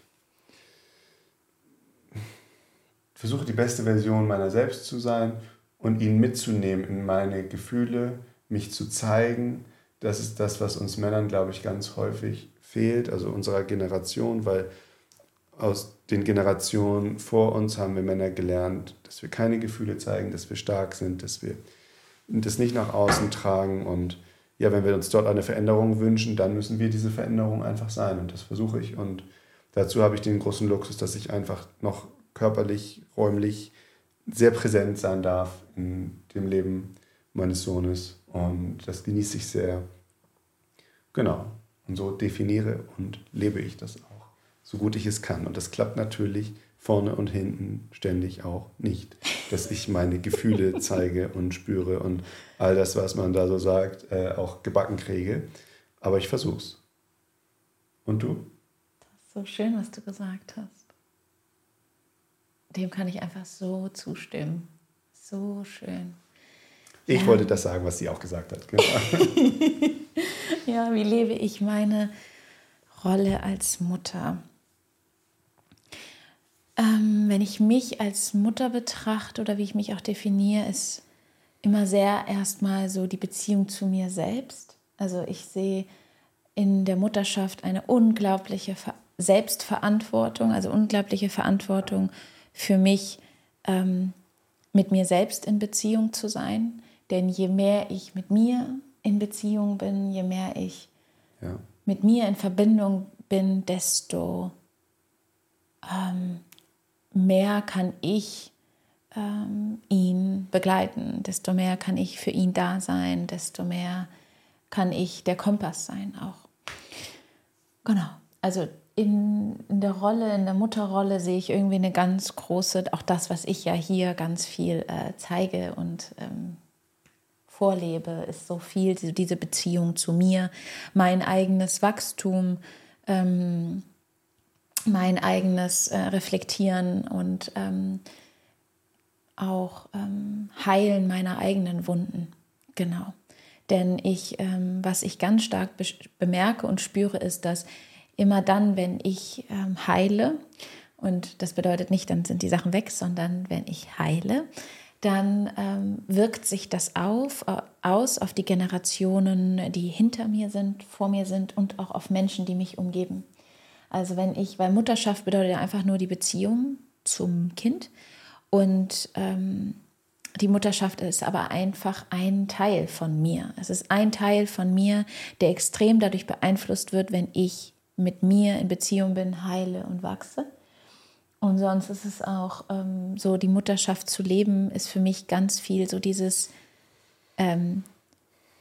versuche, die beste Version meiner selbst zu sein und ihn mitzunehmen in meine Gefühle, mich zu zeigen. Das ist das, was uns Männern, glaube ich, ganz häufig fehlt, also unserer Generation, weil aus den Generationen vor uns haben wir Männer gelernt, dass wir keine Gefühle zeigen, dass wir stark sind, dass wir das nicht nach außen tragen. Und ja, wenn wir uns dort eine Veränderung wünschen, dann müssen wir diese Veränderung einfach sein. Und das versuche ich. Und dazu habe ich den großen Luxus, dass ich einfach noch körperlich, räumlich sehr präsent sein darf in dem Leben meines Sohnes. Und das genieße ich sehr. Genau. Und so definiere und lebe ich das auch, so gut ich es kann. Und das klappt natürlich vorne und hinten ständig auch nicht, dass ich meine Gefühle zeige und spüre und all das, was man da so sagt, äh, auch gebacken kriege. Aber ich versuch's. Und du? Das ist so schön, was du gesagt hast. Dem kann ich einfach so zustimmen. So schön. Ich ja. wollte das sagen, was sie auch gesagt hat. Genau. ja, wie lebe ich meine Rolle als Mutter? Ähm, wenn ich mich als Mutter betrachte oder wie ich mich auch definiere, ist immer sehr erstmal so die Beziehung zu mir selbst. Also ich sehe in der Mutterschaft eine unglaubliche Selbstverantwortung, also unglaubliche Verantwortung für mich, ähm, mit mir selbst in Beziehung zu sein. Denn je mehr ich mit mir in Beziehung bin, je mehr ich ja. mit mir in Verbindung bin, desto ähm, mehr kann ich ähm, ihn begleiten, desto mehr kann ich für ihn da sein, desto mehr kann ich der Kompass sein auch. Genau, also in, in der Rolle, in der Mutterrolle sehe ich irgendwie eine ganz große, auch das, was ich ja hier ganz viel äh, zeige und ähm, vorlebe, ist so viel diese Beziehung zu mir, mein eigenes Wachstum, ähm, mein eigenes äh, Reflektieren und ähm, auch ähm, Heilen meiner eigenen Wunden. Genau. Denn ich, ähm, was ich ganz stark be bemerke und spüre, ist, dass immer dann, wenn ich ähm, heile, und das bedeutet nicht, dann sind die Sachen weg, sondern wenn ich heile, dann ähm, wirkt sich das auf, äh, aus auf die Generationen, die hinter mir sind, vor mir sind und auch auf Menschen, die mich umgeben. Also wenn ich, weil Mutterschaft bedeutet ja einfach nur die Beziehung zum Kind und ähm, die Mutterschaft ist aber einfach ein Teil von mir. Es ist ein Teil von mir, der extrem dadurch beeinflusst wird, wenn ich mit mir in Beziehung bin, heile und wachse. Und sonst ist es auch ähm, so, die Mutterschaft zu leben, ist für mich ganz viel so dieses, ähm,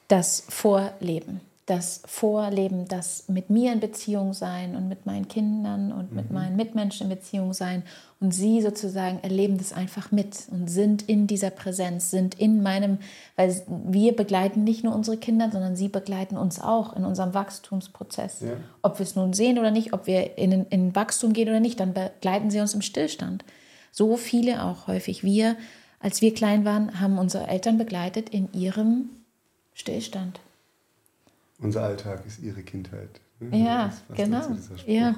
das Vorleben das Vorleben, das mit mir in Beziehung sein und mit meinen Kindern und mit mhm. meinen Mitmenschen in Beziehung sein. Und sie sozusagen erleben das einfach mit und sind in dieser Präsenz, sind in meinem, weil wir begleiten nicht nur unsere Kinder, sondern sie begleiten uns auch in unserem Wachstumsprozess. Ja. Ob wir es nun sehen oder nicht, ob wir in, in Wachstum gehen oder nicht, dann begleiten sie uns im Stillstand. So viele auch häufig. Wir, als wir klein waren, haben unsere Eltern begleitet in ihrem Stillstand. Unser Alltag ist ihre Kindheit. Ne? Ja, genau. Ja.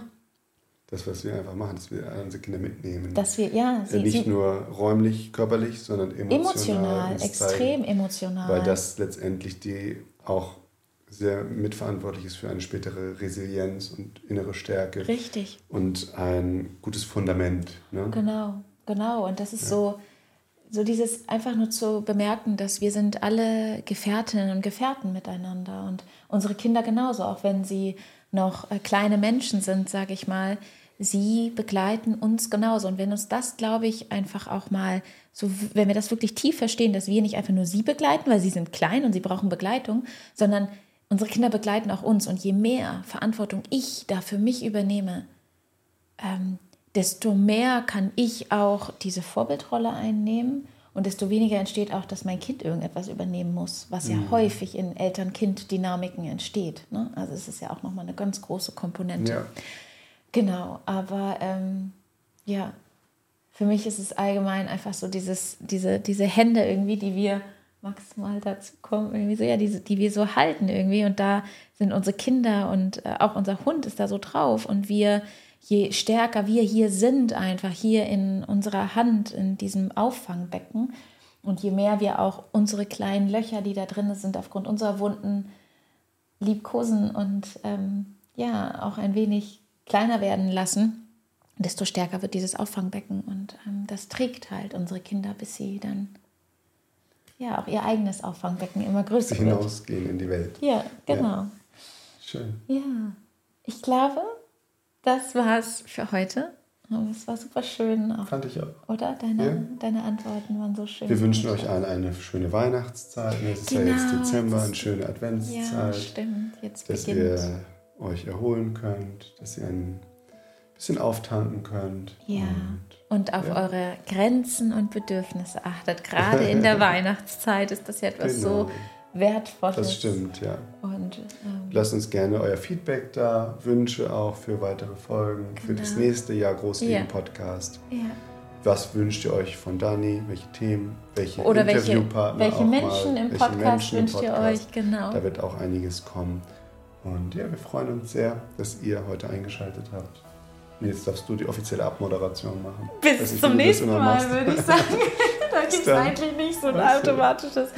Das, was wir einfach machen, dass wir unsere Kinder mitnehmen. Dass wir, ja, sie, nicht sie, nur räumlich, körperlich, sondern emotional. Emotional, extrem zeigen, emotional. Weil das letztendlich die auch sehr mitverantwortlich ist für eine spätere Resilienz und innere Stärke. Richtig. Und ein gutes Fundament. Ne? Genau, genau. Und das ist ja. so so dieses einfach nur zu bemerken, dass wir sind alle Gefährtinnen und Gefährten miteinander und unsere Kinder genauso, auch wenn sie noch äh, kleine Menschen sind, sage ich mal, sie begleiten uns genauso. Und wenn uns das, glaube ich, einfach auch mal so, wenn wir das wirklich tief verstehen, dass wir nicht einfach nur sie begleiten, weil sie sind klein und sie brauchen Begleitung, sondern unsere Kinder begleiten auch uns. Und je mehr Verantwortung ich da für mich übernehme, ähm, desto mehr kann ich auch diese Vorbildrolle einnehmen und desto weniger entsteht auch, dass mein Kind irgendetwas übernehmen muss, was ja mhm. häufig in Eltern-Kind-Dynamiken entsteht. Ne? Also es ist ja auch nochmal eine ganz große Komponente. Ja. Genau, aber ähm, ja, für mich ist es allgemein einfach so dieses, diese, diese Hände irgendwie, die wir maximal dazu kommen, irgendwie so, ja, diese, die wir so halten irgendwie. Und da sind unsere Kinder und äh, auch unser Hund ist da so drauf und wir je stärker wir hier sind, einfach hier in unserer Hand, in diesem Auffangbecken, und je mehr wir auch unsere kleinen Löcher, die da drin sind, aufgrund unserer Wunden liebkosen und ähm, ja, auch ein wenig kleiner werden lassen, desto stärker wird dieses Auffangbecken. Und ähm, das trägt halt unsere Kinder, bis sie dann ja auch ihr eigenes Auffangbecken immer größer hinausgehen wird. in die Welt. Ja, genau. Ja. Schön. Ja, ich glaube, das war's für heute. Es war super schön. Auch. Fand ich auch. Oder? Deine, ja. deine Antworten waren so schön. Wir wünschen euch allen eine schöne Weihnachtszeit. Es ist genau, ja jetzt Dezember, eine schöne Adventszeit. Ja, stimmt. Jetzt dass beginnt. ihr euch erholen könnt, dass ihr ein bisschen auftanken könnt. Ja. Und und auf Ja. eure Grenzen und Bedürfnisse achtet. Gerade in der Weihnachtszeit ist das ja etwas Genau. so Wertvolles. Das stimmt, ja. Und ähm, Lasst uns gerne euer Feedback da, Wünsche auch für weitere Folgen, für das Genau. nächste Jahr Großleben Ja. Podcast. ja. Was wünscht ihr euch von Dani? Welche Themen? Welche Oder welche, Interviewpartner welche auch Menschen mal, im welche Podcast Menschen im wünscht ihr Podcast? euch? Genau. Da wird auch einiges kommen. Und ja, wir freuen uns sehr, dass ihr heute eingeschaltet habt. Und jetzt darfst du die offizielle Abmoderation machen. Bis zum nächsten Mal, machst. würde ich sagen. da gibt es eigentlich nicht so ein automatisches.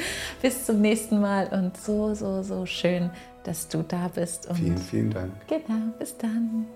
Bis zum nächsten Mal und so, so, so schön, dass du da bist. Und Vielen, vielen Dank. genau, bis dann.